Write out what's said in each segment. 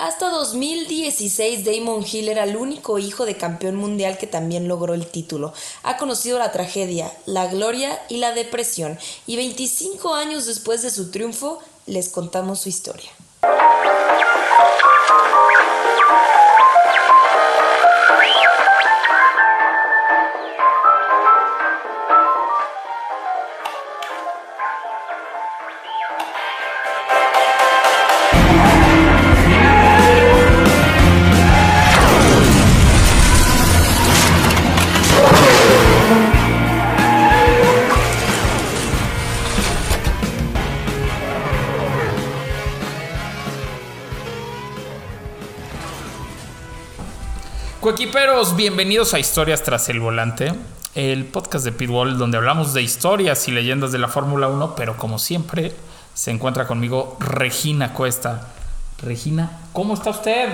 Hasta 2016 Damon Hill era el único hijo de campeón mundial que también logró el título. Ha conocido la tragedia, la gloria y la depresión y 25 años después de su triunfo les contamos su historia. Bienvenidos a Historias tras el volante, el podcast de Pitbull donde hablamos de historias y leyendas de la Fórmula 1, pero como siempre se encuentra conmigo Regina Cuesta. Regina, ¿cómo está usted?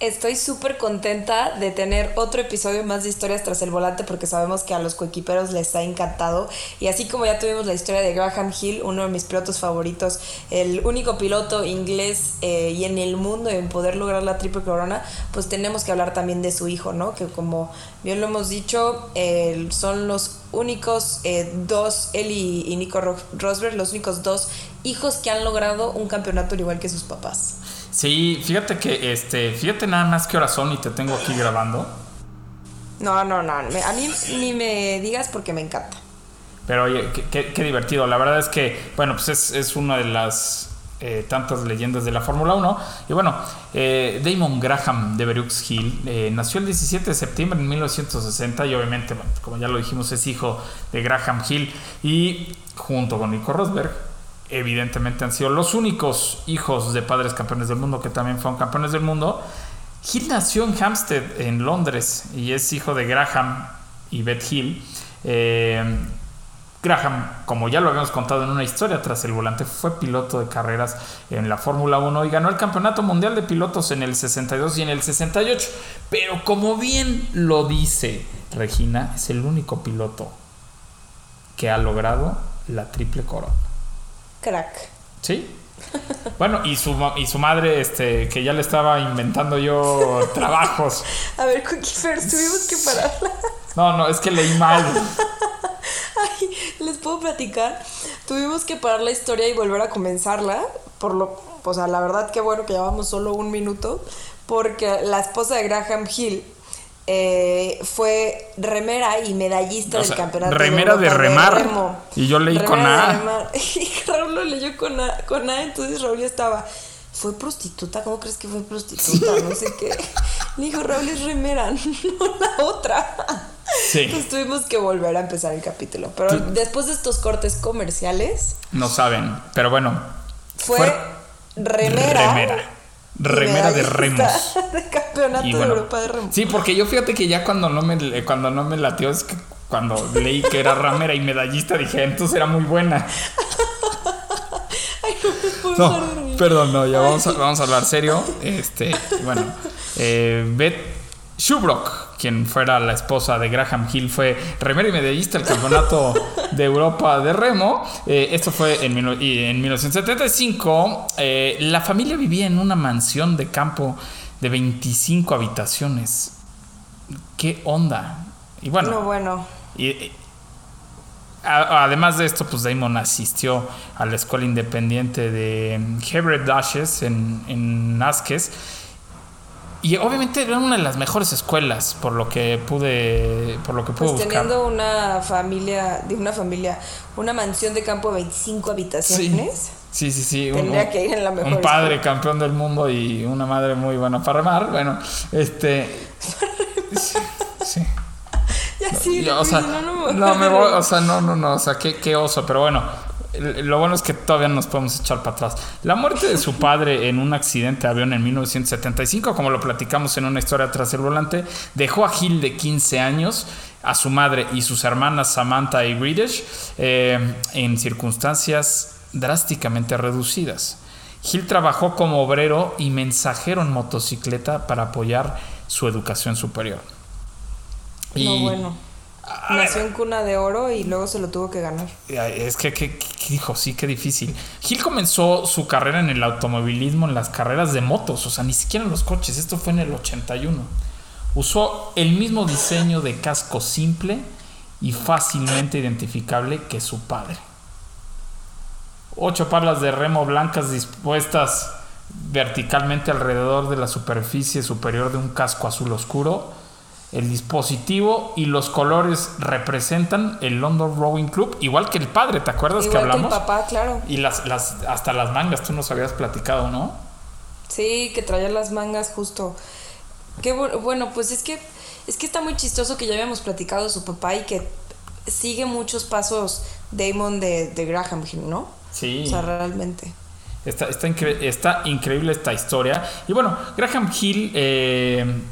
Estoy súper contenta de tener otro episodio más de historias tras el volante porque sabemos que a los coequiperos les ha encantado. Y así como ya tuvimos la historia de Graham Hill, uno de mis pilotos favoritos, el único piloto inglés eh, y en el mundo en poder lograr la triple corona, pues tenemos que hablar también de su hijo, ¿no? Que como bien lo hemos dicho, son los únicos eh, dos, él y, Nico Rosberg, los únicos dos hijos que han logrado un campeonato igual que sus papás. Sí, fíjate que, este, fíjate nada más qué hora son y te tengo aquí grabando. No, no, no, a mí ni me digas porque me encanta. Pero oye, qué, divertido. La verdad es que, bueno, pues es, es una de las eh, tantas leyendas de la Fórmula 1. Y bueno, eh, Damon Graham de Berux Hill eh, nació el 17 de septiembre de 1960 y obviamente, como ya lo dijimos, es hijo de Graham Hill y junto con Nico Rosberg evidentemente han sido los únicos hijos de padres campeones del mundo que también fueron campeones del mundo. Hill nació en Hampstead, en Londres, y es hijo de Graham y Beth Hill. Eh, Graham, como ya lo habíamos contado en una historia tras el volante, fue piloto de carreras en la Fórmula 1 y ganó el Campeonato Mundial de Pilotos en el 62 y en el 68. Pero como bien lo dice Regina, es el único piloto que ha logrado la triple corona. Crack. Sí. Bueno, y su, y su madre, este, que ya le estaba inventando yo trabajos. A ver, Cookie First, tuvimos que pararla. No, no, es que leí mal. Ay, les puedo platicar. Tuvimos que parar la historia y volver a comenzarla. Por lo, o sea, la verdad que bueno que llevamos solo un minuto. Porque la esposa de Graham Hill eh, fue remera y medallista del campeonato. Remera de, remar. y yo leí con A. Y Raúl lo leyó con A, con A, entonces Raúl ya estaba. Fue prostituta, ¿cómo crees que fue prostituta? No sé qué. Le dijo, Raúl es remera, no la otra. Sí. Entonces tuvimos que volver a empezar el capítulo. Pero después de estos cortes comerciales. No saben, pero bueno. Fue, remera. Remera remera de remos. De campeonato de Europa de remos. Sí, porque yo fíjate que ya cuando no me, cuando no me latió, es que cuando leí que era ramera y medallista, dije, entonces era muy buena. Ay, no, perdón, no, ya vamos a, vamos a hablar serio. Este, bueno, eh, Beth Shubrock quien fuera la esposa de Graham Hill, fue remera y medallista del campeonato de Europa de remo. Eh, esto fue en, en 1975. Eh, la familia vivía en una mansión de campo de 25 habitaciones. ¿Qué onda? Y bueno. No, bueno. Y, además de esto, pues Damon asistió a la escuela independiente de Hebrew Dashes en, en Asques y obviamente era una de las mejores escuelas, por lo que pude, por lo que pude pues teniendo una familia, de una familia, una mansión de campo de 25 habitaciones. Sí, sí, sí. Tendría que ir en la mejor Un padre campeón del mundo y una madre muy buena para remar. Bueno, este. sí. Ya sí, no, o sea, no, no, me voy, o sea, no, no, no, o sea, qué, qué oso, pero bueno, lo bueno es que todavía nos podemos echar para atrás. La muerte de su padre en un accidente de avión en 1975, como lo platicamos en una historia tras el volante, dejó a Gil de 15 años, a su madre y sus hermanas Samantha y British eh, en circunstancias drásticamente reducidas. Gil trabajó como obrero y mensajero en motocicleta para apoyar su educación superior. Y bueno Nació en cuna de oro y luego se lo tuvo que ganar. Es que, que, dijo, sí, qué difícil. Gil comenzó su carrera en el automovilismo, en las carreras de motos, o sea, ni siquiera en los coches. Esto fue en el 81. Usó el mismo diseño de casco simple y fácilmente identificable que su padre. Ocho palas de remo blancas dispuestas verticalmente alrededor de la superficie superior de un casco azul oscuro el dispositivo y los colores representan el London Rowing Club, igual que el padre, ¿te acuerdas que hablamos? Que el papá, claro. Y las, las, hasta las mangas, tú nos habías platicado, ¿no? Sí, que traía las mangas justo. Qué bueno, pues es que es que está muy chistoso que ya habíamos platicado de su papá y que sigue muchos pasos Damon de, de Graham Hill, ¿no? Sí. O sea, realmente. Está, está, está increíble esta historia. Y bueno, Graham Hill eh,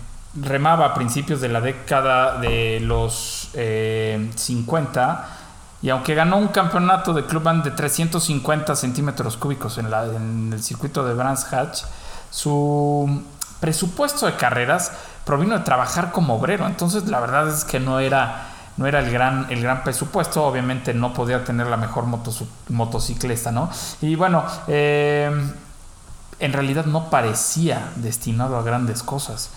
remaba a principios de la década de los 50 eh, y aunque ganó un campeonato de club band de 350 centímetros cúbicos en, el circuito de Brands Hatch, su presupuesto de carreras provino de trabajar como obrero. Entonces la verdad es que no era, no era el, gran, el gran presupuesto. Obviamente no podía tener la mejor motocicleta, ¿no? Y bueno, eh, en realidad no parecía destinado a grandes cosas.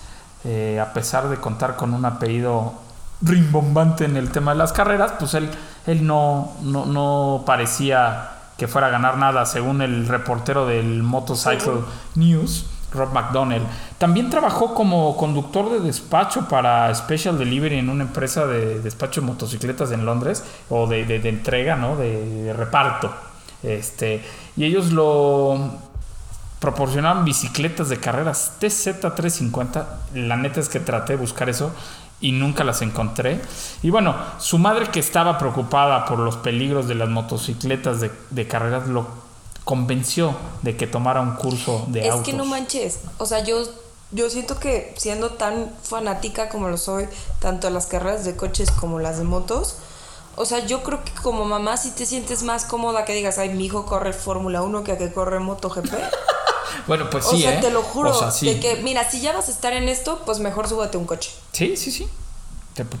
Eh, a pesar de contar con un apellido rimbombante en el tema de las carreras, pues él, él no, no, parecía que fuera a ganar nada, según el reportero del Motorcycle News, Rob McDonnell. También trabajó como conductor de despacho para Special Delivery en una empresa de despacho de motocicletas en Londres, o de, de, entrega, ¿no? De, de, reparto. Este, y ellos lo proporcionaban bicicletas de carreras TZ350. La neta es que traté de buscar eso y nunca las encontré. Y bueno, su madre que estaba preocupada por los peligros de las motocicletas de, carreras lo convenció de que tomara un curso de autos. Es que no manches, o sea, yo, yo siento que siendo tan fanática como lo soy, tanto a las carreras de coches como las de motos, o sea, yo creo que como mamá si te sientes más cómoda que digas, ay, mi hijo corre Fórmula 1 que a que corre MotoGP. Bueno, pues sí. O sea, ¿eh? te lo juro. De que, mira, si ya vas a estar en esto, pues mejor súbate un coche. Sí, sí, sí.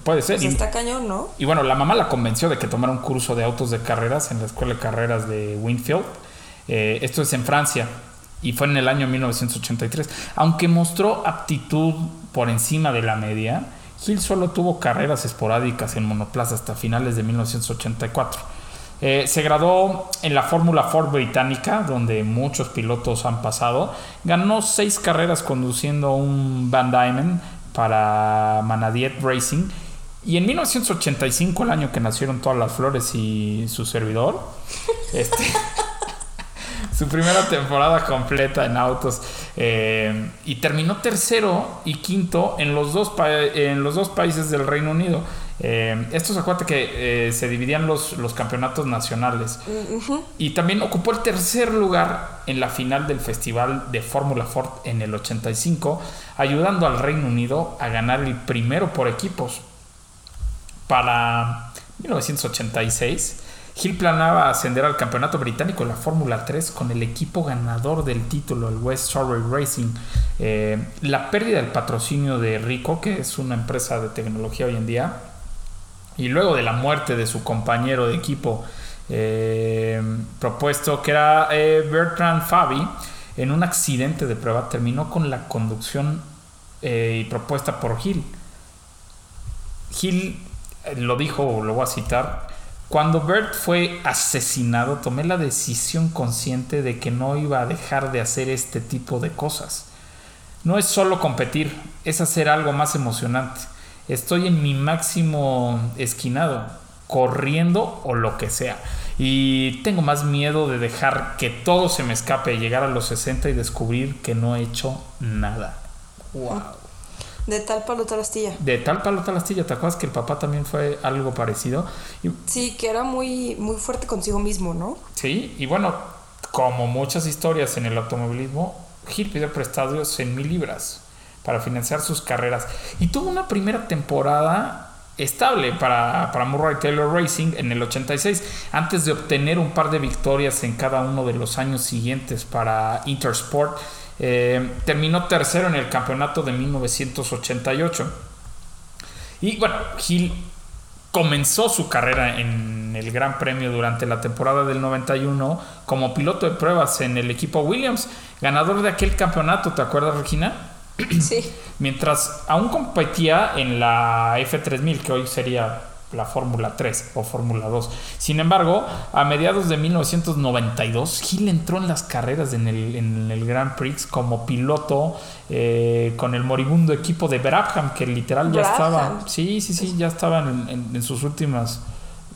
puede ser. Pues está cañón, ¿no? Y bueno, la mamá la convenció de que tomara un curso de autos de carreras en la Escuela de Carreras de Winfield. Eh, esto es en Francia y fue en el año 1983. Aunque mostró aptitud por encima de la media, Hill solo tuvo carreras esporádicas en monoplaza hasta finales de 1984. Eh, se graduó en la Fórmula Ford británica, donde muchos pilotos han pasado. Ganó seis carreras conduciendo un Van Diamond para Manadiet Racing. Y en 1985, el año que nacieron todas las flores y su servidor, este, su primera temporada completa en autos eh, y terminó tercero y quinto en los dos países del Reino Unido. Eh, esto se acuerda que eh, se dividían los, los campeonatos nacionales. Y también ocupó el tercer lugar en la final del Festival de Fórmula Ford en el 85, ayudando al Reino Unido a ganar el primero por equipos. Para 1986, Hill planeaba ascender al campeonato británico de la Fórmula 3 con el equipo ganador del título, el West Surrey Racing. Eh, la pérdida del patrocinio de Rico, que es una empresa de tecnología hoy en día, y luego de la muerte de su compañero de equipo eh, propuesto, que era eh, Bertrand Fabi, en un accidente de prueba terminó con la conducción eh, propuesta por Hill. Hill lo dijo, lo voy a citar, cuando Bert fue asesinado tomé la decisión consciente de que no iba a dejar de hacer este tipo de cosas. No es solo competir, es hacer algo más emocionante estoy en mi máximo esquinado, corriendo o lo que sea. Y tengo más miedo de dejar que todo se me escape, llegar a los 60 y descubrir que no he hecho nada. Wow. De tal palo tal astilla. De tal palo tal astilla. ¿Te acuerdas que el papá también fue algo parecido? sí, que era muy, muy fuerte consigo mismo, ¿no? Sí, y bueno, como muchas historias en el automovilismo, Gil pidió prestados en mil libras para financiar sus carreras. Y tuvo una primera temporada estable para, para Murray Taylor Racing en el 86, antes de obtener un par de victorias en cada uno de los años siguientes para Intersport. Eh, terminó tercero en el campeonato de 1988. Y bueno, Hill comenzó su carrera en el Gran Premio durante la temporada del 91 como piloto de pruebas en el equipo Williams, ganador de aquel campeonato, ¿te acuerdas Regina? Sí. Mientras aún competía en la F3000, que hoy sería la Fórmula 3 o Fórmula 2. Sin embargo, a mediados de 1992, Gil entró en las carreras en el, en el Grand Prix como piloto eh, con el moribundo equipo de Brabham, que literal ya estaba, sí, sí, sí, ya estaba en, sus últimas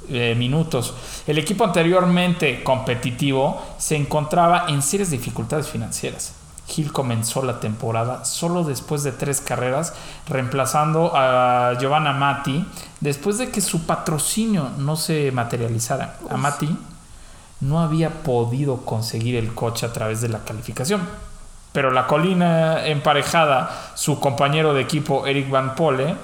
eh, minutos. El equipo anteriormente competitivo se encontraba en serias dificultades financieras. Gil comenzó la temporada solo después de tres carreras, reemplazando a Giovanna Matti después de que su patrocinio no se materializara. Amati no había podido conseguir el coche a través de la calificación. Pero la colina emparejada, su compañero de equipo Eric Van Pole,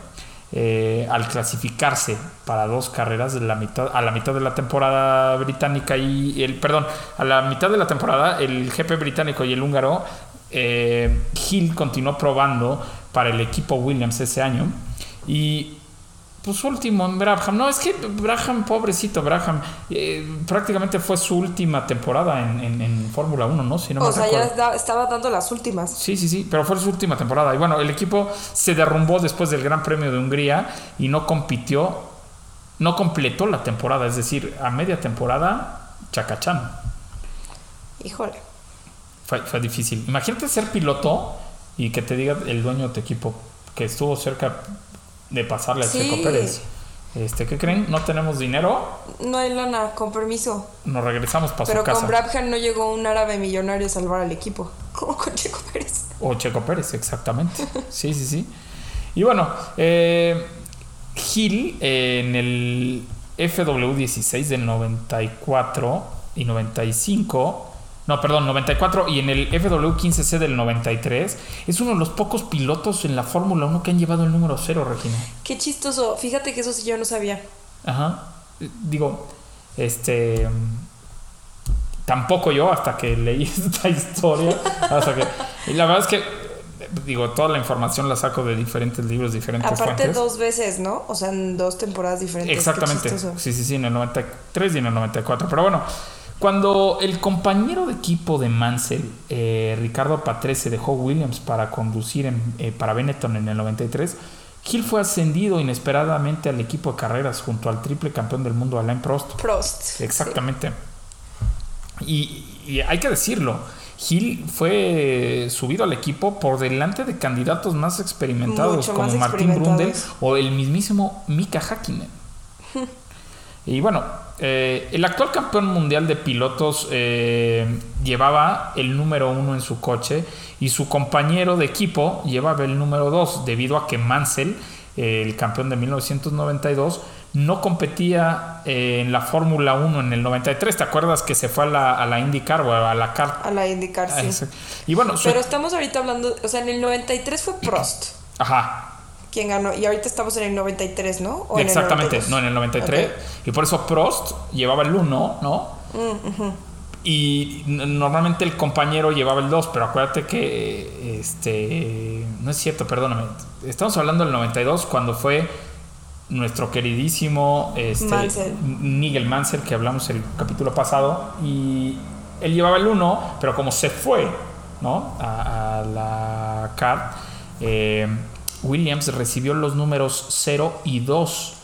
eh, al clasificarse para dos carreras de la mitad, a la mitad de la temporada británica y el perdón a la mitad de la temporada el GP británico y el húngaro eh, Hill continuó probando para el equipo Williams ese año y pues último en Braham. No, es que Braham, pobrecito Braham, eh, prácticamente fue su última temporada en, Fórmula 1, ¿no? Si no o sea, ya estaba dando las últimas. Sí, sí, sí, pero fue su última temporada. Y bueno, el equipo se derrumbó después del Gran Premio de Hungría y no compitió, no completó la temporada, es decir, a media temporada, chacachán. Híjole. Fue, fue difícil. Imagínate ser piloto y que te diga el dueño de tu equipo que estuvo cerca de pasarle a Checo Pérez. Este, ¿Qué creen? ¿No tenemos dinero? No hay lana, con permiso. Nos regresamos para Pero su casa. con Brabham no llegó un árabe millonario a salvar al equipo. Como con Checo Pérez. O Checo Pérez, exactamente. sí, sí, sí. Y bueno, eh, Gil en el FW16 del 94 y 95 no, perdón, 94 y en el FW15C del 93 es uno de los pocos pilotos en la Fórmula 1 que han llevado el número 0, Regina. Qué chistoso, fíjate que eso sí yo no sabía. Ajá. Digo, este tampoco yo hasta que leí esta historia, hasta que y la verdad es que digo, toda la información la saco de diferentes libros, diferentes Aparte dos veces, ¿no? O sea, en dos temporadas diferentes. Exactamente. Sí, sí, sí, en el 93 y en el 94. Pero bueno, cuando el compañero de equipo de Mansell, eh, Ricardo Patrese, dejó Williams para conducir eh, para Benetton en el 93, Hill fue ascendido inesperadamente al equipo de carreras junto al triple campeón del mundo Alain Prost. Prost. Exactamente. Y, hay que decirlo, Hill fue subido al equipo por delante de candidatos más experimentados como Martín Brundle o el mismísimo Mika Hakkinen. y bueno, eh, el actual campeón mundial de pilotos eh, llevaba el número uno en su coche y su compañero de equipo llevaba el número dos debido a que Mansell, eh, el campeón de 1992, no competía en la Fórmula 1 en el 93. ¿Te acuerdas que se fue a la, a la IndyCar o a la CAR? A la IndyCar, sí. Y bueno, Pero estamos ahorita hablando, o sea, en el 93 fue Prost. Ajá quién ganó. Y ahorita estamos en el 93, ¿no? Exactamente, no, en el 93. Y por eso Prost llevaba el 1, ¿no? Mm, y normalmente el compañero llevaba el 2, pero acuérdate que este no es cierto, perdóname. Estamos hablando del 92 cuando fue nuestro queridísimo este, Nigel Mansell, que hablamos el capítulo pasado, y él llevaba el 1, pero como se fue, ¿no? A, la CAR, eh, Williams recibió los números 0 y 2.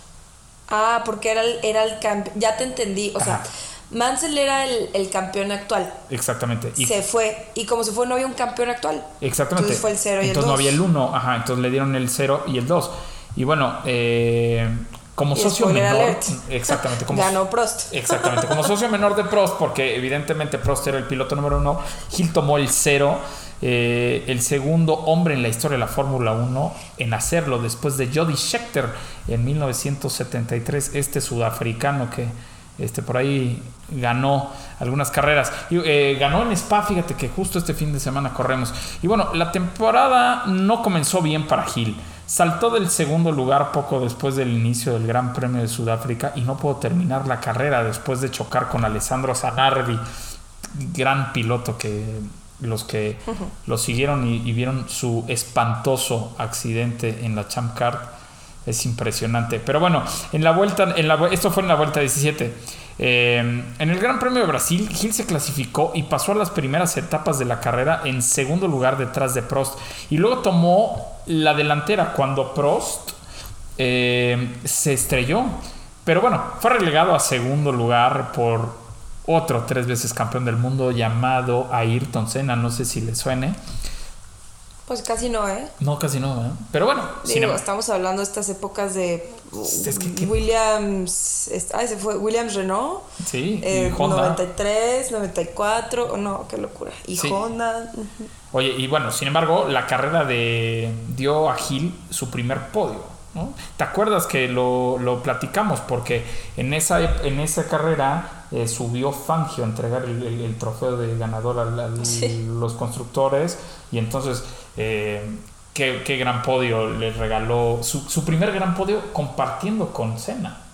Ah, porque era el, era el campeón. Ya te entendí. O sea, Mansell era el, campeón actual. Exactamente. Y se fue. Y como se fue, no había un campeón actual. Exactamente. Entonces fue el 0 y el 2. Entonces no había el 1. Ajá. Entonces le dieron el 0 y el 2. Y bueno, eh, como socio menor. Exactamente. Como, Ganó Prost. Exactamente. Como socio menor de Prost, porque evidentemente Prost era el piloto número 1, Gil tomó el 0 eh, el segundo hombre en la historia de la Fórmula 1 en hacerlo después de Jody Scheckter en 1973, este sudafricano que este, por ahí ganó algunas carreras. Eh, ganó en Spa, fíjate que justo este fin de semana corremos. Y bueno, la temporada no comenzó bien para Gil. Saltó del segundo lugar poco después del inicio del Gran Premio de Sudáfrica y no pudo terminar la carrera después de chocar con Alessandro Zanardi, gran piloto que los que lo siguieron y, vieron su espantoso accidente en la Champ Car, Es impresionante. Pero bueno, en la vuelta, en la, esto fue en la vuelta 17. Eh, en el Gran Premio de Brasil, Gil se clasificó y pasó a las primeras etapas de la carrera en segundo lugar detrás de Prost. Y luego tomó la delantera cuando Prost eh, se estrelló. Pero bueno, fue relegado a segundo lugar por otro tres veces campeón del mundo llamado Ayrton Senna. No sé si le suene. Pues casi no, ¿eh? No, casi no, ¿eh? Pero bueno, Digo, estamos hablando de estas épocas de Williams. Ah, ese fue Williams Renault. Sí, eh, 93, 94. no, qué locura. Y Honda. Oye, y bueno, sin embargo, la carrera de dio a Gil su primer podio. ¿No? ¿Te acuerdas que lo, lo, platicamos? Porque en esa, en esa carrera eh, subió Fangio a entregar el, trofeo de ganador a los constructores y entonces eh, qué, qué, gran podio le regaló, su, su, primer gran podio compartiendo con Senna.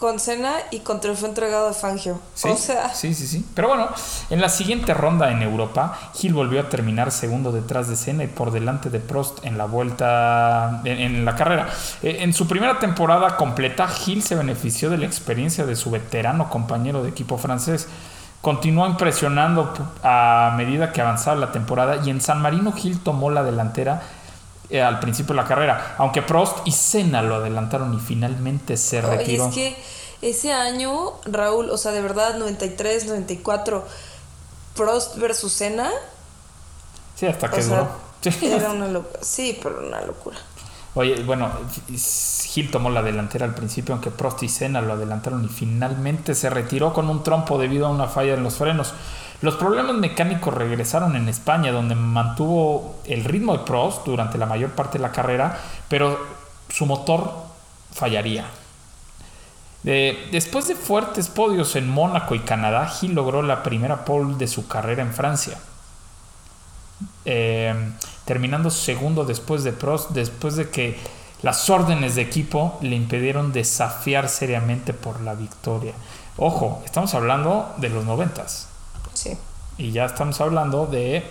Con Senna y con trofeo entregado de Fangio. Sí, sí, sí, sí. Pero bueno, en la siguiente ronda en Europa, Gil volvió a terminar segundo detrás de Senna y por delante de Prost en la vuelta, en, en la carrera. Eh, en su primera temporada completa, Gil se benefició de la experiencia de su veterano compañero de equipo francés continuó impresionando a medida que avanzaba la temporada y en San Marino Gil tomó la delantera eh, al principio de la carrera, aunque Prost y Senna lo adelantaron y finalmente se retiró. es que ese año, Raúl, o sea, de verdad, 93, 94, Prost versus Senna. Sí, hasta que duró. Era una locura. Sí, pero una locura. Oye, bueno, Gil tomó la delantera al principio, aunque Prost y Senna lo adelantaron y finalmente se retiró con un trompo debido a una falla en los frenos. Los problemas mecánicos regresaron en España, donde mantuvo el ritmo de Prost durante la mayor parte de la carrera, pero su motor fallaría. después de fuertes podios en Mónaco y Canadá, Gil logró la primera pole de su carrera en Francia. Eh, terminando segundo después de Prost, después de que las órdenes de equipo le impidieron desafiar seriamente por la victoria. Ojo, estamos hablando de los noventas. Y ya estamos hablando de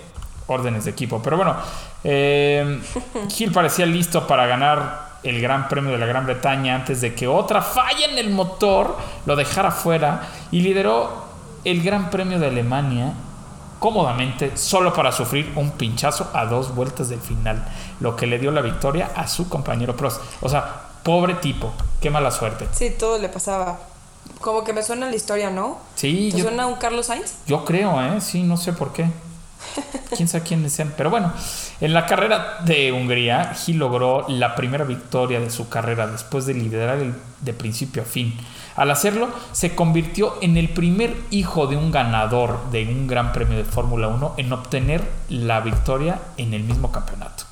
órdenes de equipo. Pero bueno, eh, Gil parecía listo para ganar el Gran Premio de la Gran Bretaña antes de que otra falla en el motor lo dejara fuera y lideró el Gran Premio de Alemania cómodamente solo para sufrir un pinchazo a dos vueltas del final, lo que le dio la victoria a su compañero Prost. O sea, pobre tipo, qué mala suerte. Sí, todo le pasaba. Como que me suena la historia, ¿no? Sí. ¿Te suena un Carlos Sainz? Yo creo, ¿eh? Sí, no sé por qué. Quién sabe quién sean. Pero bueno, en la carrera de Hungría, Gil logró la primera victoria de su carrera después de liderar el, de principio a fin. Al hacerlo, se convirtió en el primer hijo de un ganador de un gran premio de Fórmula 1 en obtener la victoria en el mismo campeonato.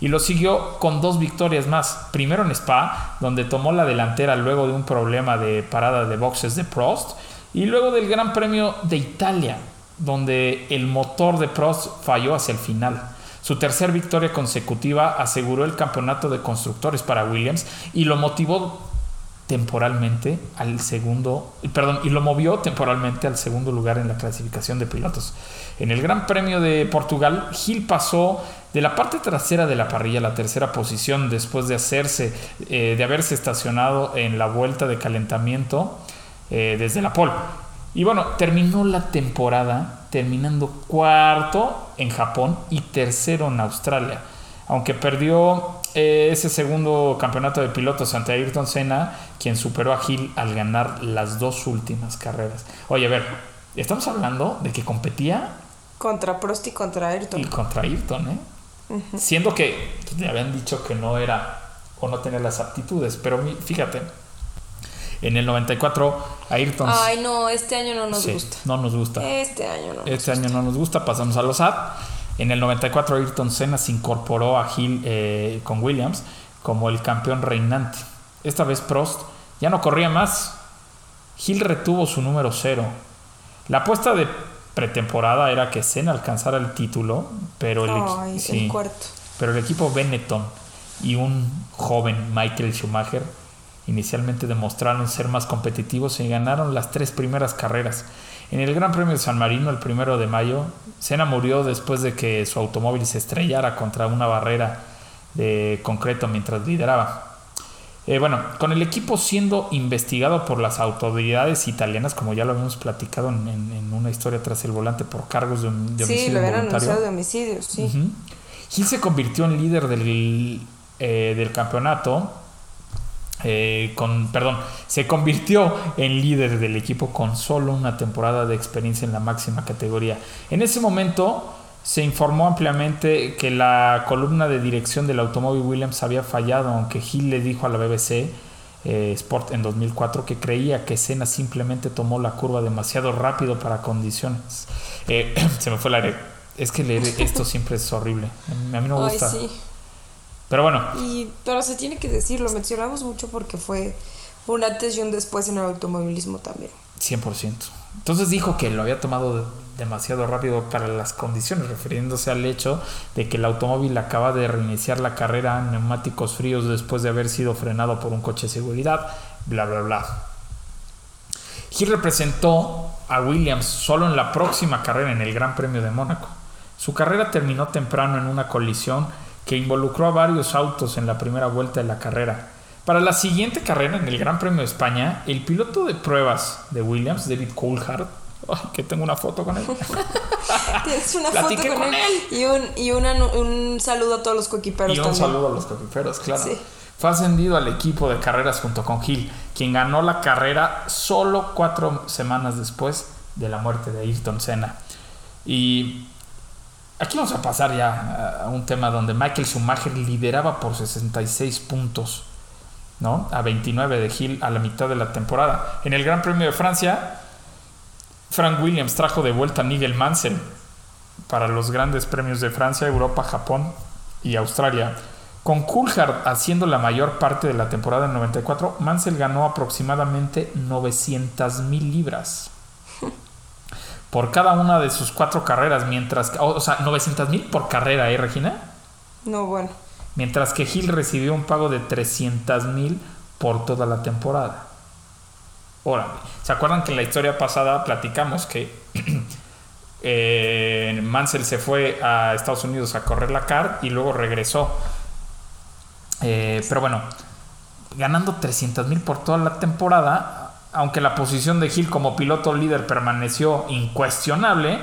Y lo siguió con dos victorias más. Primero en Spa, donde tomó la delantera luego de un problema de parada de boxes de Prost. Y luego del Gran Premio de Italia, donde el motor de Prost falló hacia el final. Su tercer victoria consecutiva aseguró el campeonato de constructores para Williams y lo motivó temporalmente al segundo, perdón, y lo movió temporalmente al segundo lugar en la clasificación de pilotos. En el Gran Premio de Portugal, Gil pasó de la parte trasera de la parrilla a la tercera posición después de hacerse, eh, de haberse estacionado en la vuelta de calentamiento eh, desde la pole. Y bueno, terminó la temporada terminando cuarto en Japón y tercero en Australia. Aunque perdió eh, ese segundo campeonato de pilotos ante Ayrton Senna, quien superó a Gil al ganar las dos últimas carreras. Oye, a ver, estamos hablando de que competía contra Prost y contra Ayrton. Y contra Ayrton, ¿eh? Siendo que le habían dicho que no era o no tenía las aptitudes, pero fíjate, en el 94 Ayrton... Ay, no, este año no nos gusta. No nos gusta. Este año no. Este año no nos gusta, pasamos a los AD. En el 94 Ayrton Senna se incorporó a Gil eh, con Williams como el campeón reinante. Esta vez Prost ya no corría más. Gil retuvo su número cero. La apuesta de pretemporada era que Senna alcanzara el título, pero el, pero el equipo Benetton y un joven Michael Schumacher inicialmente demostraron ser más competitivos y ganaron las tres primeras carreras. En el Gran Premio de San Marino, el primero de mayo, Senna murió después de que su automóvil se estrellara contra una barrera de concreto mientras lideraba. Eh, bueno, con el equipo siendo investigado por las autoridades italianas, como ya lo habíamos platicado en, una historia tras el volante por cargos de, homicidio. Sí, lo habían anunciado de homicidio, sí. Gil se convirtió en líder del, eh, del campeonato. Eh, con, perdón, se convirtió en líder del equipo con solo una temporada de experiencia en la máxima categoría. En ese momento, se informó ampliamente que la columna de dirección del automóvil Williams había fallado, aunque Hill le dijo a la BBC eh, Sport en 2004 que creía que Senna simplemente tomó la curva demasiado rápido para condiciones. Eh, se me fue el aire. Es que leer esto siempre es horrible. A mí no me gusta. Pero bueno. Y, pero se tiene que decir, lo mencionamos mucho porque fue una antes y un después en el automovilismo también. 100%. Entonces dijo que lo había tomado demasiado rápido para las condiciones, refiriéndose al hecho de que el automóvil acaba de reiniciar la carrera en neumáticos fríos después de haber sido frenado por un coche de seguridad, bla, bla, bla. Hill representó a Williams solo en la próxima carrera en el Gran Premio de Mónaco. Su carrera terminó temprano en una colisión que involucró a varios autos en la primera vuelta de la carrera para la siguiente carrera en el Gran Premio de España, el piloto de pruebas de Williams, David Coulthard, que tengo una foto con él. Tienes una foto con, él. Y, un, y un saludo a todos los coquiperos. Y un saludo a los coquiperos, claro. Fue ascendido al equipo de carreras junto con Gil, quien ganó la carrera solo cuatro semanas después de la muerte de Ayrton Senna. Y aquí vamos a pasar ya a un tema donde Michael Schumacher lideraba por 66 puntos ¿no? A 29 de Hill a la mitad de la temporada. En el Gran Premio de Francia, Frank Williams trajo de vuelta a Nigel Mansell para los grandes premios de Francia, Europa, Japón y Australia. Con Coulthard haciendo la mayor parte de la temporada en 94, Mansell ganó aproximadamente 900 mil libras por cada una de sus cuatro carreras, mientras que, o sea, 900 mil por carrera, ¿eh, Regina? No, bueno mientras que Hill recibió un pago de 300 mil por toda la temporada. Órale, ¿se acuerdan que en la historia pasada platicamos que eh, Mansell se fue a Estados Unidos a correr la car y luego regresó? Eh, pero bueno, ganando 300 mil por toda la temporada, aunque la posición de Hill como piloto líder permaneció incuestionable,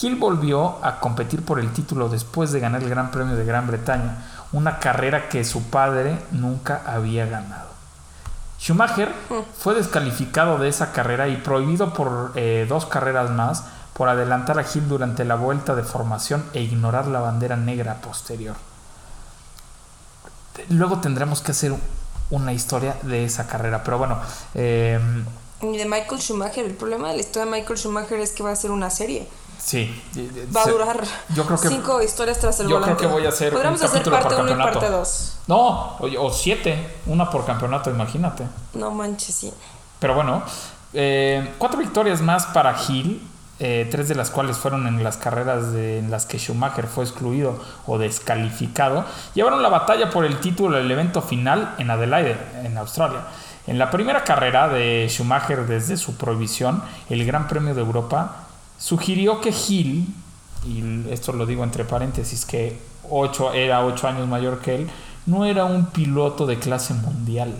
Hill volvió a competir por el título después de ganar el Gran Premio de Gran Bretaña, una carrera que su padre nunca había ganado. Schumacher mm. fue descalificado de esa carrera y prohibido por eh, dos carreras más por adelantar a Hill durante la vuelta de formación e ignorar la bandera negra posterior. Luego tendremos que hacer una historia de esa carrera, pero bueno. Eh, y de Michael Schumacher, el problema de la historia de Michael Schumacher es que va a ser una serie. Sí. Va a durar yo creo que, cinco historias tras el yo Yo creo que voy a hacer Podríamos hacer parte 1 y parte 2. No, o, siete. Una por campeonato, imagínate. No manches, sí. Pero bueno, eh, cuatro victorias más para Hill. Eh, tres de las cuales fueron en las carreras en las que Schumacher fue excluido o descalificado, llevaron la batalla por el título del evento final en Adelaide, en Australia. En la primera carrera de Schumacher desde su prohibición, el Gran Premio de Europa, sugirió que Hill, y esto lo digo entre paréntesis, que ocho, era ocho años mayor que él, no era un piloto de clase mundial.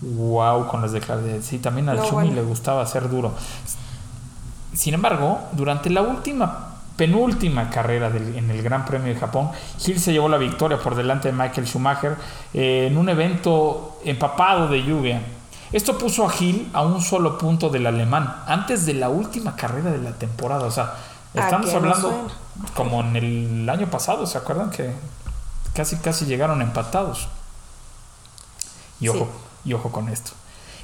Wow, con las declaraciones. Sí, también al Chumi le gustaba ser duro. Sin embargo, durante la última, penúltima carrera en el Gran Premio de Japón, Hill se llevó la victoria por delante de Michael Schumacher eh, en un evento empapado de lluvia. Esto puso a Gil a un solo punto del alemán antes de la última carrera de la temporada. O sea, estamos hablando como en el año pasado, ¿se acuerdan que casi casi llegaron empatados? Y ojo, y ojo con esto.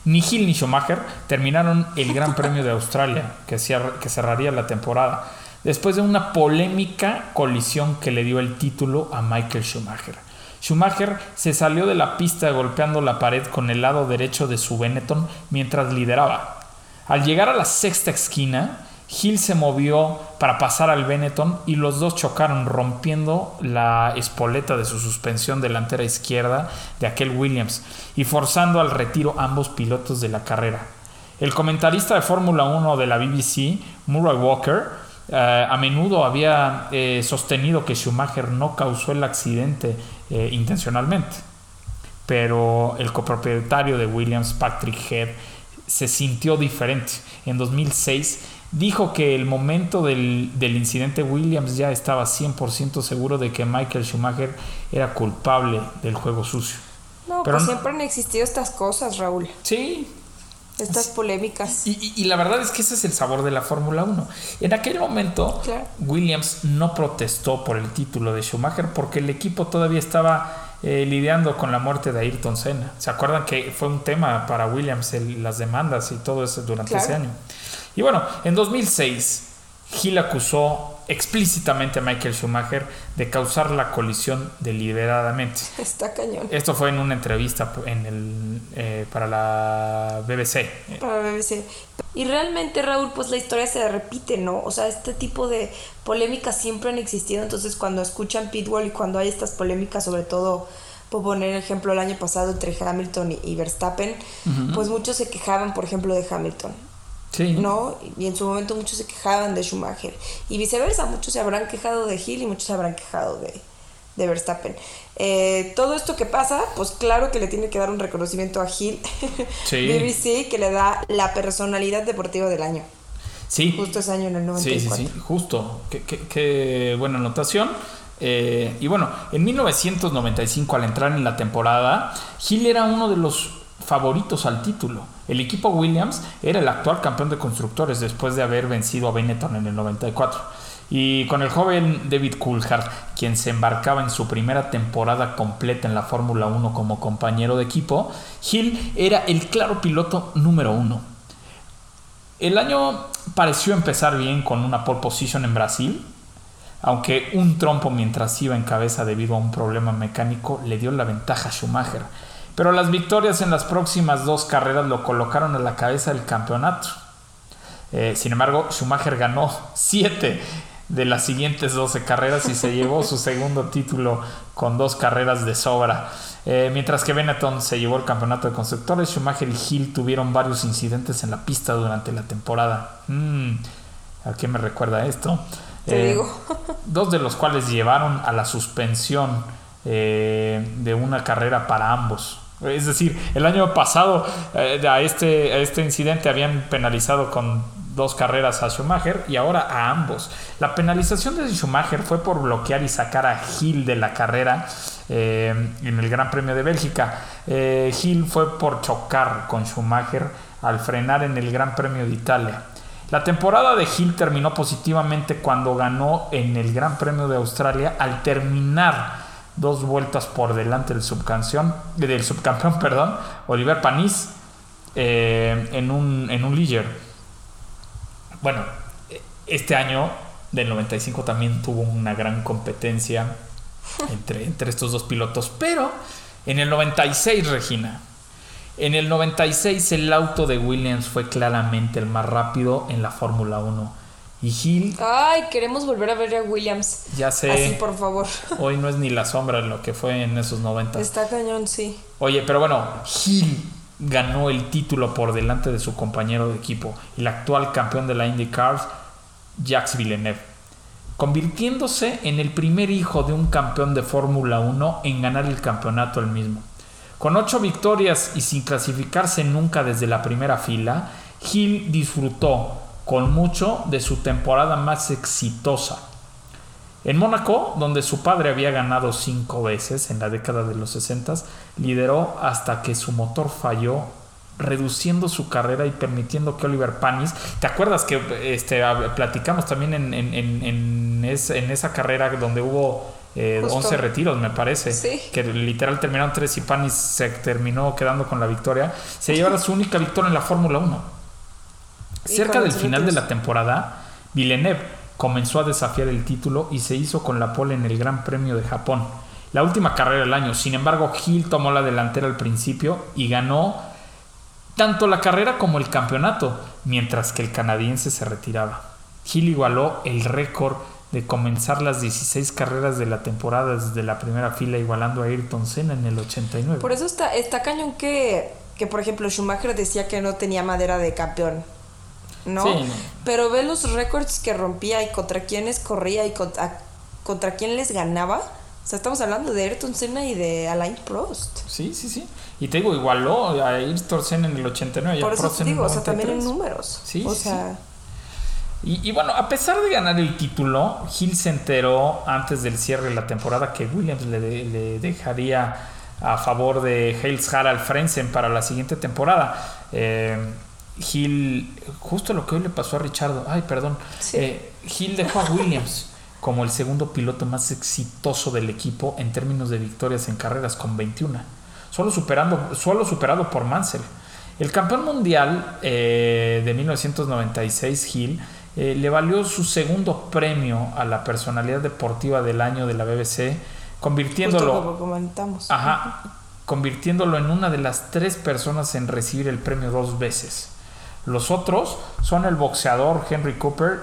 Ni Gil ni Schumacher terminaron el Gran Premio de Australia, que, que cerraría la temporada, después de una polémica colisión que le dio el título a Michael Schumacher. Schumacher se salió de la pista golpeando la pared con el lado derecho de su Benetton mientras lideraba. Al llegar a la sexta esquina, Hill se movió para pasar al Benetton y los dos chocaron rompiendo la espoleta de su suspensión delantera izquierda de aquel Williams y forzando al retiro ambos pilotos de la carrera. El comentarista de Fórmula 1 de la BBC, Murray Walker, eh, a menudo había eh, sostenido que Schumacher no causó el accidente eh, intencionalmente. pero el copropietario de Williams, Patrick Head, se sintió diferente. En 2006 dijo que el momento del, del incidente Williams ya estaba 100% seguro de que Michael Schumacher era culpable del juego sucio. No, Pero pues no- siempre han existido estas cosas, Raúl. Sí, Estas polémicas. Y, y- y la verdad es que ese es el sabor de la Fórmula 1. En aquel momento, Claro. Williams no protestó por el título de Schumacher porque el equipo todavía estaba eh, lidiando con la muerte de Ayrton Senna. ¿Se acuerdan que fue un tema para Williams el- las demandas y todo eso durante Claro. ese año? Y bueno, en 2006, Hill acusó explícitamente a Michael Schumacher de causar la colisión deliberadamente. Está cañón. Esto fue en una entrevista en el, eh, para la BBC. Para BBC. Y realmente, Raúl, pues la historia se repite, ¿no? O sea, este tipo de polémicas siempre han existido. Entonces, cuando escuchan Pitbull y cuando hay estas polémicas, sobre todo, por poner ejemplo, el año pasado entre Hamilton y, y Verstappen, pues muchos se quejaban, por ejemplo, de Hamilton. Sí. ¿no? Y en su momento muchos se quejaban de Schumacher. Y viceversa, muchos se habrán quejado de Hill y muchos se habrán quejado de, de Verstappen. Eh, todo esto que pasa, pues claro que le tiene que dar un reconocimiento a Hill. Sí. BBC que le da la personalidad deportiva del año. Sí. Justo ese año en el Sí, 94. sí, sí, justo. Qué, qué- qué buena anotación. Eh, y bueno, en 1995, al entrar en la temporada, Hill era uno de los favoritos al título. El equipo Williams era el actual campeón de constructores después de haber vencido a Benetton en el 94. Y con el joven David Coulthard, quien se embarcaba en su primera temporada completa en la Fórmula 1 como compañero de equipo, Hill era el claro piloto número uno. El año pareció empezar bien con una pole position en Brasil, aunque un trompo mientras iba en cabeza debido a un problema mecánico le dio la ventaja a Schumacher. Pero las victorias en las próximas dos carreras lo colocaron a la cabeza del campeonato. Eh, sin embargo, Schumacher ganó 7 de las siguientes 12 carreras y se llevó su segundo título con dos carreras de sobra. Eh, mientras que Benetton se llevó el campeonato de constructores, Schumacher y Hill tuvieron varios incidentes en la pista durante la temporada. Mm, ¿A qué me recuerda esto? Te Eh, digo. dos de los cuales llevaron a la suspensión eh, de una carrera para ambos. Es decir, el año pasado eh, a, este, este incidente habían penalizado con dos carreras a Schumacher y ahora a ambos. La penalización de Schumacher fue por bloquear y sacar a Hill de la carrera eh, en el Gran Premio de Bélgica. Eh, Hill fue por chocar con Schumacher al frenar en el Gran Premio de Italia. La temporada de Hill terminó positivamente cuando ganó en el Gran Premio de Australia al terminar dos vueltas por delante del subcampeón, del subcampeón perdón, Oliver Panis eh, en un, en un Ligier. Bueno, este año del 95 también tuvo una gran competencia entre, entre estos dos pilotos, pero en el 96, Regina, en el 96 el auto de Williams fue claramente el más rápido en la Fórmula 1. Y Hill, Ay, queremos volver a ver a Williams. ya sé, Así, por favor. hoy no es ni la sombra de lo que fue en esos 90. Está cañón, sí. Oye, pero bueno, Hill ganó el título por delante de su compañero de equipo, el actual campeón de la IndyCar, Jacques Villeneuve, convirtiéndose en el primer hijo de un campeón de Fórmula 1 en ganar el campeonato el mismo. Con ocho victorias y sin clasificarse nunca desde la primera fila, Hill disfrutó con mucho de su temporada más exitosa. En Mónaco, donde su padre había ganado cinco veces en la década de los 60, lideró hasta que su motor falló, reduciendo su carrera y permitiendo que Oliver Panis. ¿Te acuerdas que este, platicamos también en, en- en- en es- en esa carrera donde hubo eh, Justo. 11 retiros, me parece? Sí. Que literal terminaron tres y Panis se terminó quedando con la victoria. Se llevara su única victoria en la Fórmula 1. Cerca del final de la temporada, Villeneuve comenzó a desafiar el título y se hizo con la pole en el Gran Premio de Japón, la última carrera del año. Sin embargo, Hill tomó la delantera al principio y ganó tanto la carrera como el campeonato, mientras que el canadiense se retiraba. Hill igualó el récord de comenzar las 16 carreras de la temporada desde la primera fila, igualando a Ayrton Senna en el 89. Por eso está, está cañón que, que, por ejemplo, Schumacher decía que no tenía madera de campeón. ¿No? Sí, no. Pero ve los récords que rompía y contra quiénes corría y contra, contra quién les ganaba. O sea, estamos hablando de Ayrton Senna y de Alain Prost. Sí, sí, sí. Y te digo, igualó a Ayrton Senna en el 89 y Por a eso Prost te en el digo, o sea, también en 93. números. Sí, o sí, sea, Y, y bueno, a pesar de ganar el título, Hill se enteró antes del cierre de la temporada que Williams le, de- le dejaría a favor de Hales Harald Frenzen para la siguiente temporada. Eh, Hill, justo lo que hoy le pasó a Richardo, ay, perdón, Sí. eh, Hill dejó a Williams como el segundo piloto más exitoso del equipo en términos de victorias en carreras con 21, solo, superando, solo superado por Mansell. El campeón mundial eh, de 1996, Hill, eh, le valió su segundo premio a la personalidad deportiva del año de la BBC, convirtiéndolo, ajá, convirtiéndolo en una de las tres personas en recibir el premio dos veces. Los otros son el boxeador Henry Cooper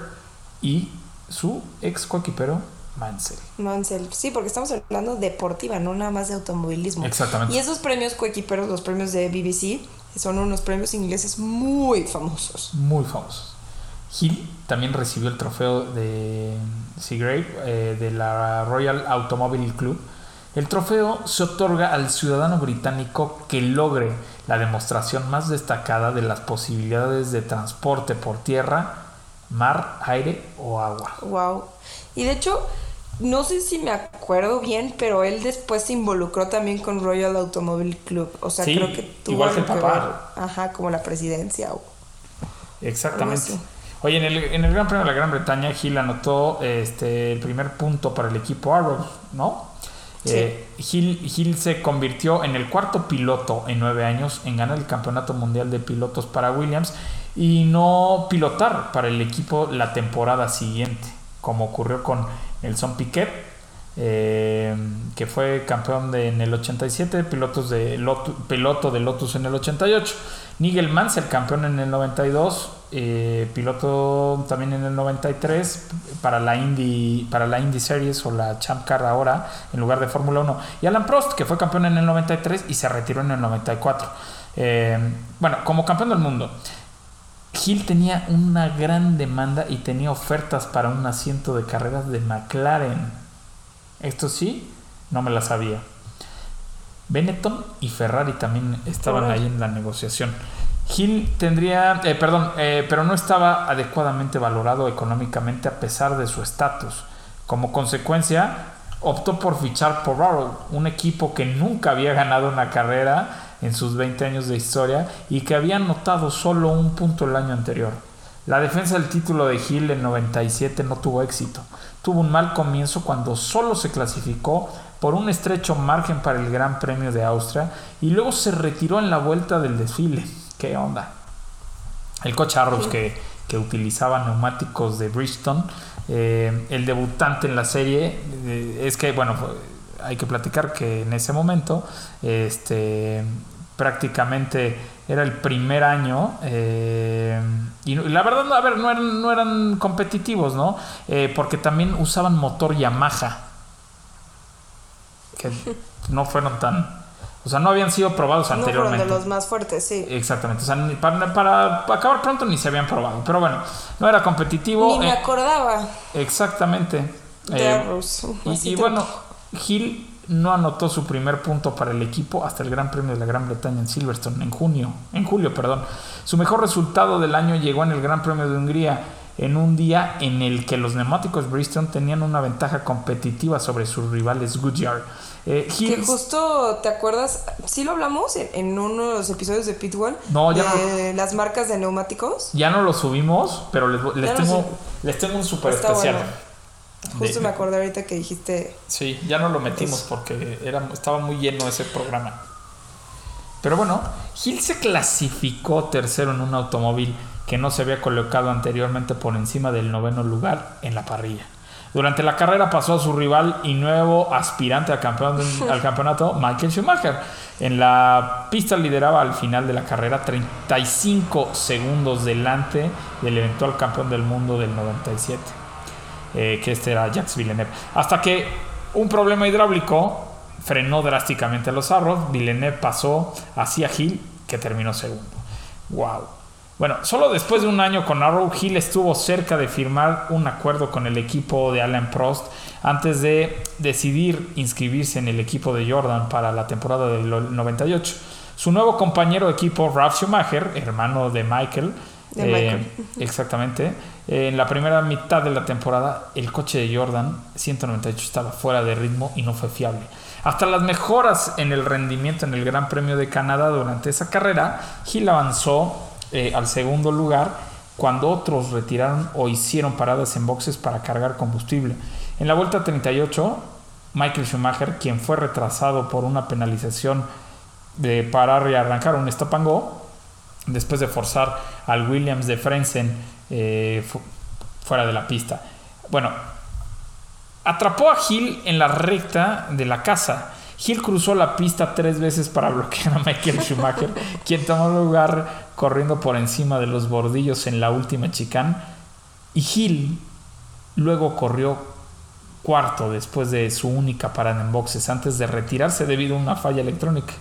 y su ex coequipero Mansell. Mansell. Sí, porque estamos hablando deportiva, no nada más de automovilismo. Exactamente. Y esos premios coequiperos, los premios de BBC, son unos premios ingleses muy famosos. muy famosos. Hill también recibió el trofeo de Seagrave eh, de la Royal Automobile Club. El trofeo se otorga al ciudadano británico que logre la demostración más destacada de las posibilidades de transporte por tierra, mar, aire o agua. Wow. Y de hecho, no sé si me acuerdo bien, pero él después se involucró también con Royal Automobile Club. O sea, Sí, creo que tuvo igual que papá. ver. Ajá, como la presidencia. o- Exactamente. Oye, en el, en el Gran Premio de la Gran Bretaña, Hill anotó este, el primer punto para el equipo Arrows, ¿no? Eh, Hill, se convirtió en el cuarto piloto en nueve años en ganar el Campeonato Mundial de Pilotos para Williams y no pilotar para el equipo la temporada siguiente, como ocurrió con Nelson Piquet, eh, que fue campeón de, en el 87, pilotos de piloto de Lotus en el 88. Nigel Mansell, campeón en el 92, eh, piloto también en el 93 para la Indy para la Indy Series o la Champ Car ahora en lugar de Fórmula 1 y Alan Prost que fue campeón en el 93 y se retiró en el 94 Eh, bueno como campeón del mundo Hill tenía una gran demanda y tenía ofertas para un asiento de carreras de McLaren. Esto sí no me la sabía Benetton y Ferrari también estaban ahí en la negociación. Hill tendría, eh, perdón, eh, pero no estaba adecuadamente valorado económicamente a pesar de su estatus. Como consecuencia, optó por fichar por Arrow, un equipo que nunca había ganado una carrera en sus 20 años de historia y que había anotado solo un punto el año anterior. La defensa del título de Hill en 97 no tuvo éxito. Tuvo un mal comienzo cuando solo se clasificó por un estrecho margen para el Gran Premio de Austria y luego se retiró en la vuelta del desfile. ¿Qué onda? El coche Arrows Sí. que, que utilizaba neumáticos de Bridgestone, eh, el debutante en la serie, eh, es que, bueno, hay que platicar que en ese momento, este, prácticamente era el primer año eh, y la verdad, a ver, no eran, no eran competitivos, ¿no? Porque también usaban motor Yamaha, que no fueron tan... O sea, no habían sido probados No fueron anteriormente. de los más fuertes, sí. Exactamente, o sea, para, para acabar pronto ni se habían probado, pero bueno, no era competitivo. Ni me eh, acordaba exactamente. de Eh, y, y bueno, Hill no anotó su primer punto para el equipo hasta el Gran Premio de la Gran Bretaña en Silverstone en junio, en julio, perdón. Su mejor resultado del año llegó en el Gran Premio de Hungría, en un día en el que los neumáticos Bridgestone tenían una ventaja competitiva sobre sus rivales Goodyear. Eh, Que justo, ¿te acuerdas? Sí lo hablamos en, en uno de los episodios de Pitwall. No, ya de las marcas de neumáticos. Ya no lo subimos, pero les, les tengo, sub- les tengo un super Está especial. bueno. Justo De- me acordé ahorita que dijiste. Sí, ya no lo metimos porque era, estaba muy lleno ese programa. Pero bueno, Hill se clasificó tercero en un automóvil que no se había colocado anteriormente por encima del noveno lugar en la parrilla. Durante la carrera pasó a su rival y nuevo aspirante al, campeón al campeonato, Michael Schumacher. En la pista lideraba al final de la carrera 35 segundos delante del eventual campeón del mundo del 97 eh, que este era Jacques Villeneuve. Hasta que un problema hidráulico frenó drásticamente a los Arrows. Villeneuve pasó hacia Hill, que terminó segundo. ¡Wow! Bueno, solo después de un año con Arrow, Hill estuvo cerca de firmar un acuerdo con el equipo de Alan Prost antes de decidir inscribirse en el equipo de Jordan para la temporada del 98. Su nuevo compañero de equipo, Ralph Schumacher, hermano de Michael, De eh, Michael. exactamente, en la primera mitad de la temporada, el coche de Jordan 198 estaba fuera de ritmo y no fue fiable. Hasta las mejoras en el rendimiento en el Gran Premio de Canadá durante esa carrera, Hill avanzó eh, al segundo lugar cuando otros retiraron o hicieron paradas en boxes para cargar combustible. En la vuelta 38, Michael Schumacher, quien fue retrasado por una penalización de parar y arrancar un go, después de forzar al Williams de Frenzen eh, fu- fuera de la pista. Bueno, atrapó a Hill en la recta de la casa. Hill cruzó la pista tres veces para bloquear a Michael Schumacher, quien tomó lugar corriendo por encima de los bordillos en la última chicane. Y Hill luego corrió cuarto después de su única parada en boxes antes de retirarse debido a una falla electrónica.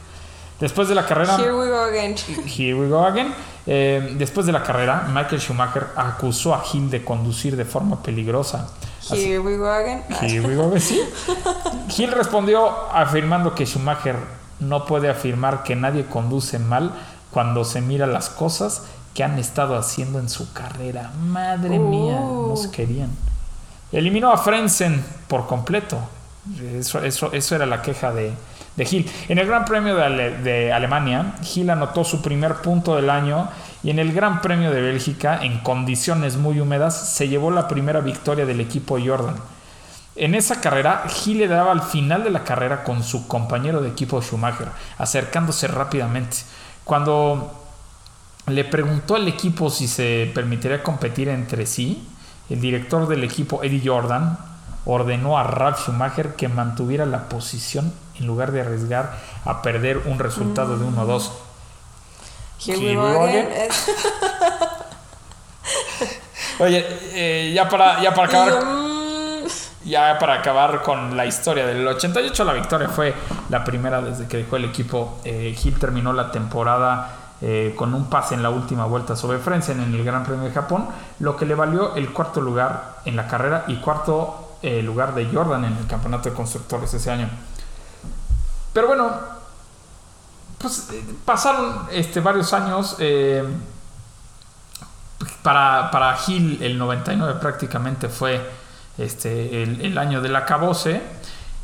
Después de la carrera... Here we go again. Here we go again. Eh, después de la carrera, Michael Schumacher acusó a Hill de conducir de forma peligrosa. Here we go again. Here we go again, sí. Hill respondió afirmando que Schumacher no puede afirmar que nadie conduce mal cuando se mira las cosas que han estado haciendo en su carrera. Madre mía, Uh. nos querían. Eliminó a Frenzen por completo. Eso, eso, eso era la queja de, de Hill. En el Gran Premio de, Ale- de Alemania, Hill anotó su primer punto del año y en el Gran Premio de Bélgica, en condiciones muy húmedas, se llevó la primera victoria del equipo Jordan. En esa carrera, Hill le daba al final de la carrera con su compañero de equipo Schumacher, acercándose rápidamente. Cuando le preguntó al equipo si se permitiría competir entre sí, el director del equipo, Eddie Jordan, ordenó a Ralf Schumacher que mantuviera la posición en lugar de arriesgar a perder un resultado de 1-2. Here Here we go we go again. again. Es- Oye, eh, ya, para, ya para acabar... Ya para acabar con la historia del 88, la victoria fue la primera desde que dejó el equipo. Eh, Hill terminó la temporada eh, con un pase en la última vuelta sobre Frenzen en el Gran Premio de Japón, lo que le valió el cuarto lugar en la carrera y cuarto eh, lugar de Jordan en el campeonato de constructores ese año. Pero bueno, pues pasaron este, varios años. eh, para, para Hill el 99 prácticamente fue este, el, año del acabose.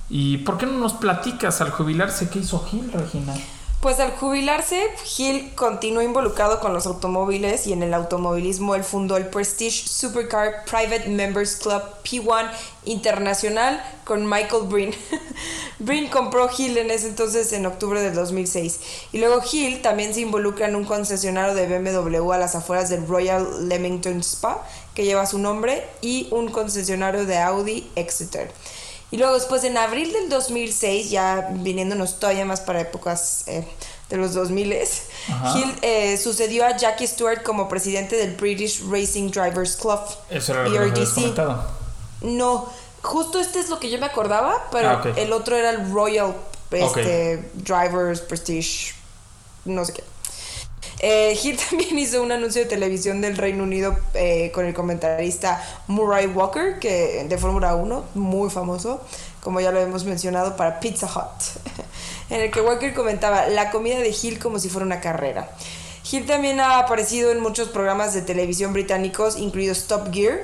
¿Y por qué no nos platicas al jubilarse qué hizo Hill, Regina? Pues al jubilarse, Hill continuó involucrado con los automóviles y en el automovilismo él fundó el Prestige Supercar Private Members Club P1 Internacional con Michael Breen. Breen compró Hill en ese entonces en octubre del 2006 y luego Hill también se involucra en un concesionario de BMW a las afueras del Royal Leamington Spa que lleva su nombre y un concesionario de Audi Exeter. Y luego después en abril del 2006, ya viniéndonos todavía más para épocas eh, de los 2000, Ajá. Hill eh, sucedió a Jackie Stewart como presidente del British Racing Drivers Club. Eso era lo que. No, justo este es lo que yo me acordaba, pero Ah, el otro era el Royal este, Drivers Prestige, no sé qué. Eh, Hill también hizo un anuncio de televisión del Reino Unido eh, con el comentarista Murray Walker, que de Fórmula 1, muy famoso, como ya lo hemos mencionado, para Pizza Hut, en el que Walker comentaba la comida de Hill como si fuera una carrera. Hill también ha aparecido en muchos programas de televisión británicos, incluidos Top Gear,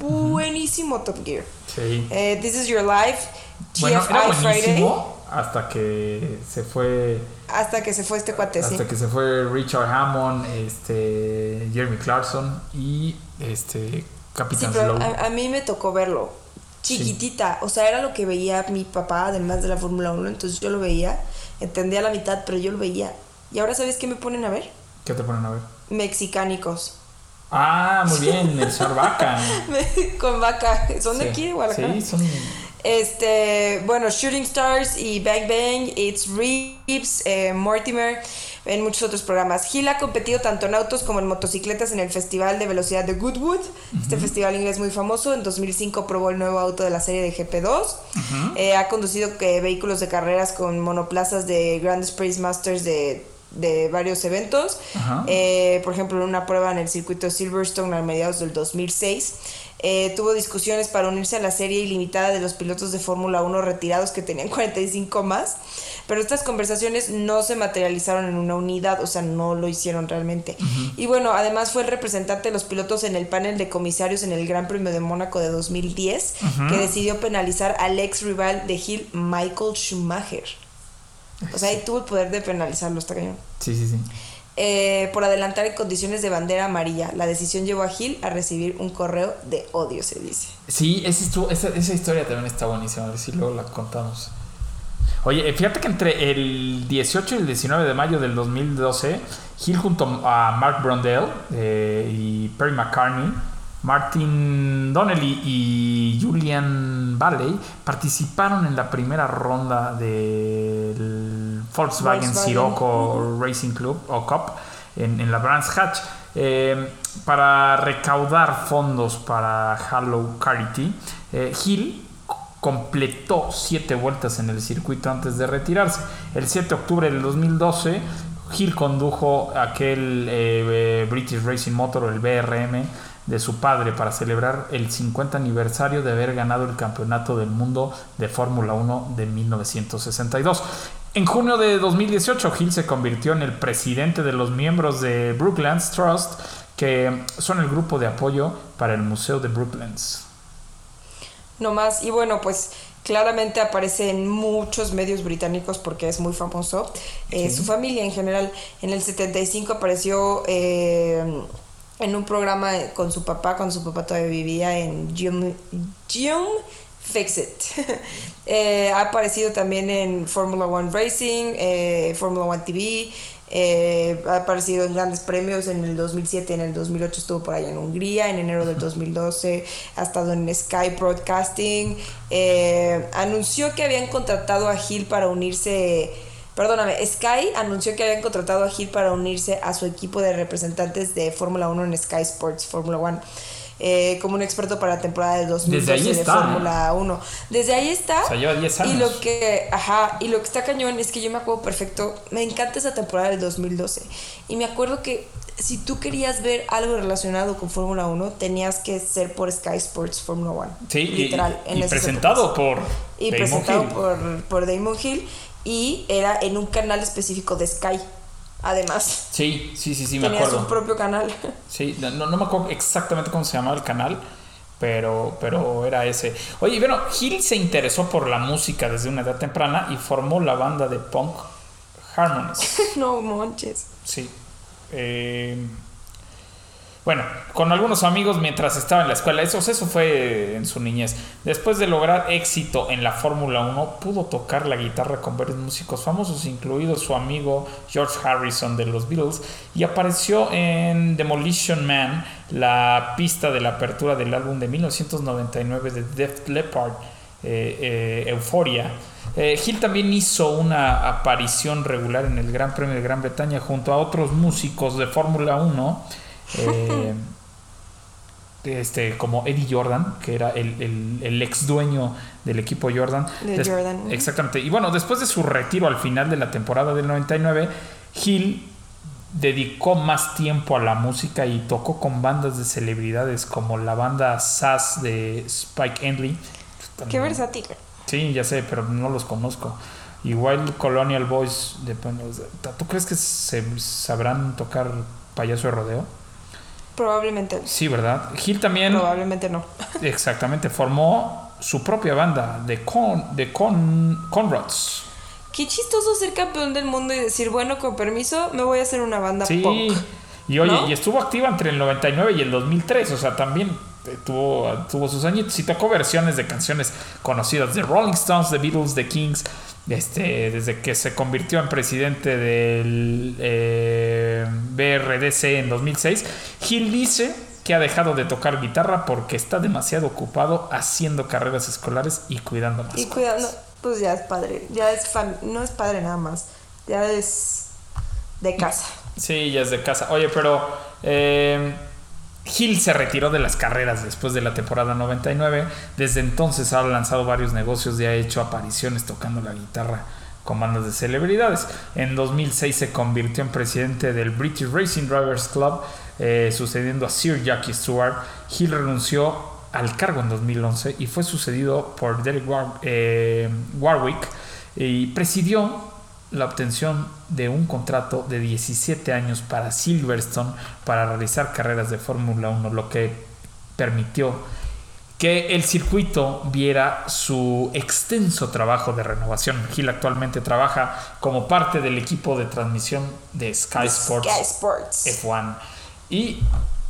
buenísimo Top Gear. Sí. Eh, This Is Your Life, Bueno, GFI era Friday, buenísimo hasta que se fue hasta que se fue este cuate, sí. hasta que se fue Richard Hammond, este Jeremy Clarkson y este Sí, Capitán pero Slow. a, a mí me tocó verlo. Chiquitita. O sea, era lo que veía mi papá, además de la Fórmula 1. Entonces yo lo veía. Entendía la mitad, pero yo lo veía. Y ahora, ¿sabes qué me ponen a ver? ¿Qué te ponen a ver? Mexicánicos. Ah, muy bien, el Sarvaca. Con vaca. Son de Sí. aquí, de Guadalajara. Sí, son Este, bueno, Shooting Stars y Bang Bang, It's Reeves, eh, Mortimer, en muchos otros programas. Hill ha competido tanto en autos como en motocicletas en el Festival de Velocidad de Goodwood, este festival inglés muy famoso. En 2005 probó el nuevo auto de la serie de GP2. Eh, ha conducido eh, vehículos de carreras con monoplazas de Grand Space Masters de de varios eventos. Eh, por ejemplo, en una prueba en el circuito Silverstone a mediados del 2006. Eh, tuvo discusiones para unirse a la serie ilimitada de los pilotos de Fórmula 1 retirados que tenían 45 más, pero estas conversaciones no se materializaron en una unidad, o sea, no lo hicieron realmente. Y bueno, además fue el representante de los pilotos en el panel de comisarios en el Gran Premio de Mónaco de 2010, que decidió penalizar al ex rival de Hill, Michael Schumacher. O sea, ahí tuvo el poder de penalizarlo, está cañón. Sí, sí, sí. Eh, por adelantar en condiciones de bandera amarilla. La decisión llevó a Gil a recibir un correo de odio, se dice. Sí, esa, historia también está buenísima, a ver si luego la contamos. Oye, eh, fíjate que entre el 18 y el 19 de mayo del 2012, Gil junto a Mark Brondell eh, y Perry McCartney Martin Donnelly y Julian Valley participaron en la primera ronda del Volkswagen, Sirocco Racing Club o Cup en, la Brands Hatch eh, para recaudar fondos para Hallow Charity. Eh, Hill completó siete vueltas en el circuito antes de retirarse. El 7 de octubre del 2012, Hill condujo aquel eh, British Racing Motor, el BRM, de su padre para celebrar el 50 aniversario de haber ganado el Campeonato del Mundo de Fórmula 1 de 1962. En junio de 2018, Hill se convirtió en el presidente de los miembros de Brooklands Trust, que son el grupo de apoyo para el Museo de Brooklands. No más, y bueno, pues claramente aparece en muchos medios británicos porque es muy famoso. Eh, su familia en general, en el 75 apareció... Eh, en un programa con su papá, cuando su papá todavía vivía en Jim, Fix It. Eh, ha aparecido también en Formula One Racing, eh, Formula One TV, eh, ha aparecido en grandes premios en el 2007, en el 2008 estuvo por allá en Hungría, en enero del 2012 ha estado en Sky Broadcasting, anunció que habían contratado a Gil para unirse Perdóname, Sky anunció que habían contratado a Hill para unirse a su equipo de representantes de Fórmula 1 en Sky Sports Fórmula 1. Eh, como un experto para la temporada de 2012 de Fórmula 1. Desde ahí está. O sea, lleva 10 años. Y lo que, ajá, y lo que está cañón es que yo me acuerdo perfecto, me encanta esa temporada del 2012. Y me acuerdo que si tú querías ver algo relacionado con Fórmula 1, tenías que ser por Sky Sports Fórmula 1. Sí, literal. Y, presentado por y presentado Por, por Damon Hill y era en un canal específico de Sky. Además. Sí, sí, sí, sí, me acuerdo. Tenía su propio canal. Sí, no, no me acuerdo exactamente cómo se llamaba el canal, pero, pero era ese. Oye, bueno, Hill se interesó por la música desde una edad temprana y formó la banda de punk Harmonies. no manches. Sí. Eh, bueno, con algunos amigos mientras estaba en la escuela. Eso, eso fue en su niñez. Después de lograr éxito en la Fórmula 1, pudo tocar la guitarra con varios músicos famosos, incluido su amigo George Harrison de los Beatles, y apareció en Demolition Man, la pista de la apertura del álbum de 1999 de Def Leppard, eh, eh, Euphoria. Eh, Hill también hizo una aparición regular en el Gran Premio de Gran Bretaña junto a otros músicos de Fórmula 1 eh, este, como Eddie Jordan, que era el, ex dueño del equipo Jordan. Exactamente. Y bueno, después de su retiro al final de la temporada del 99, Hill dedicó más tiempo a la música y tocó con bandas de celebridades como la banda Sass de Spike Henley. Qué versátil. Sí, ya sé, pero no los conozco. Igual Colonial Boys, de, ¿tú crees que se sabrán tocar payaso de rodeo? Probablemente. Sí, ¿verdad? Gil también. Probablemente no. exactamente, formó su propia banda de, con, de con, Conrads. Qué chistoso ser campeón del mundo y decir, bueno, con permiso, me voy a hacer una banda sí. Y oye, y estuvo activa entre el 99 y el 2003, o sea, también tuvo, tuvo sus añitos y tocó versiones de canciones conocidas de Rolling Stones, The Beatles, The Kings, este, desde que se convirtió en presidente del eh, BRDC en 2006, Gil dice que ha dejado de tocar guitarra porque está demasiado ocupado haciendo carreras escolares y cuidando más. Y cuidando, pues ya es padre, ya es no es padre nada más, ya es de casa. Sí, ya es de casa. Oye, pero eh, Hill se retiró de las carreras después de la temporada 99. Desde entonces ha lanzado varios negocios y ha hecho apariciones tocando la guitarra con bandas de celebridades. En 2006 se convirtió en presidente del British Racing Drivers Club, eh, sucediendo a Sir Jackie Stewart. Hill renunció al cargo en 2011 y fue sucedido por Derek eh, Warwick y presidió la obtención de un contrato de 17 años para Silverstone para realizar carreras de Fórmula 1, lo que permitió que el circuito viera su extenso trabajo de renovación. Gil actualmente trabaja como parte del equipo de transmisión de Sky Sports, Sky Sports. F1. Y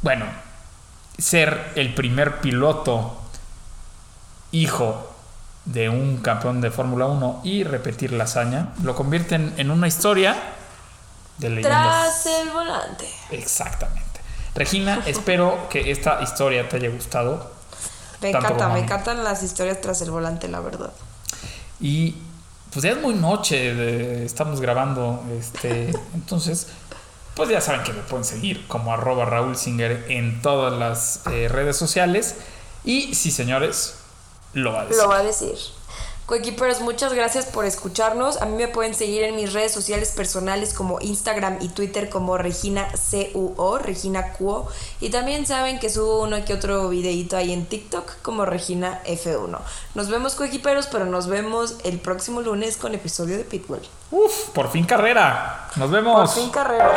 bueno, ser el primer piloto hijo de un campeón de Fórmula 1 y repetir la hazaña lo convierten en una historia de leyendas. Tras el volante. Exactamente. Regina, espero que esta historia te haya gustado. Me encanta, me encantan las historias tras el volante, la verdad. Y pues ya es muy noche, estamos grabando, este, entonces, pues ya saben que me pueden seguir como arroba Raúl Singer en todas las eh, redes sociales. Y sí, señores, lo va a decir. Lo va a decir. Coequiperos, muchas gracias por escucharnos. A mí me pueden seguir en mis redes sociales personales como Instagram y Twitter como Regina CUO, Regina Cuo. Y también saben que subo uno que otro videito ahí en TikTok como Regina F1. Nos vemos coequiperos, pero nos vemos el próximo lunes con episodio de Pitbull. Uf, por fin carrera. Nos vemos. Por fin carrera.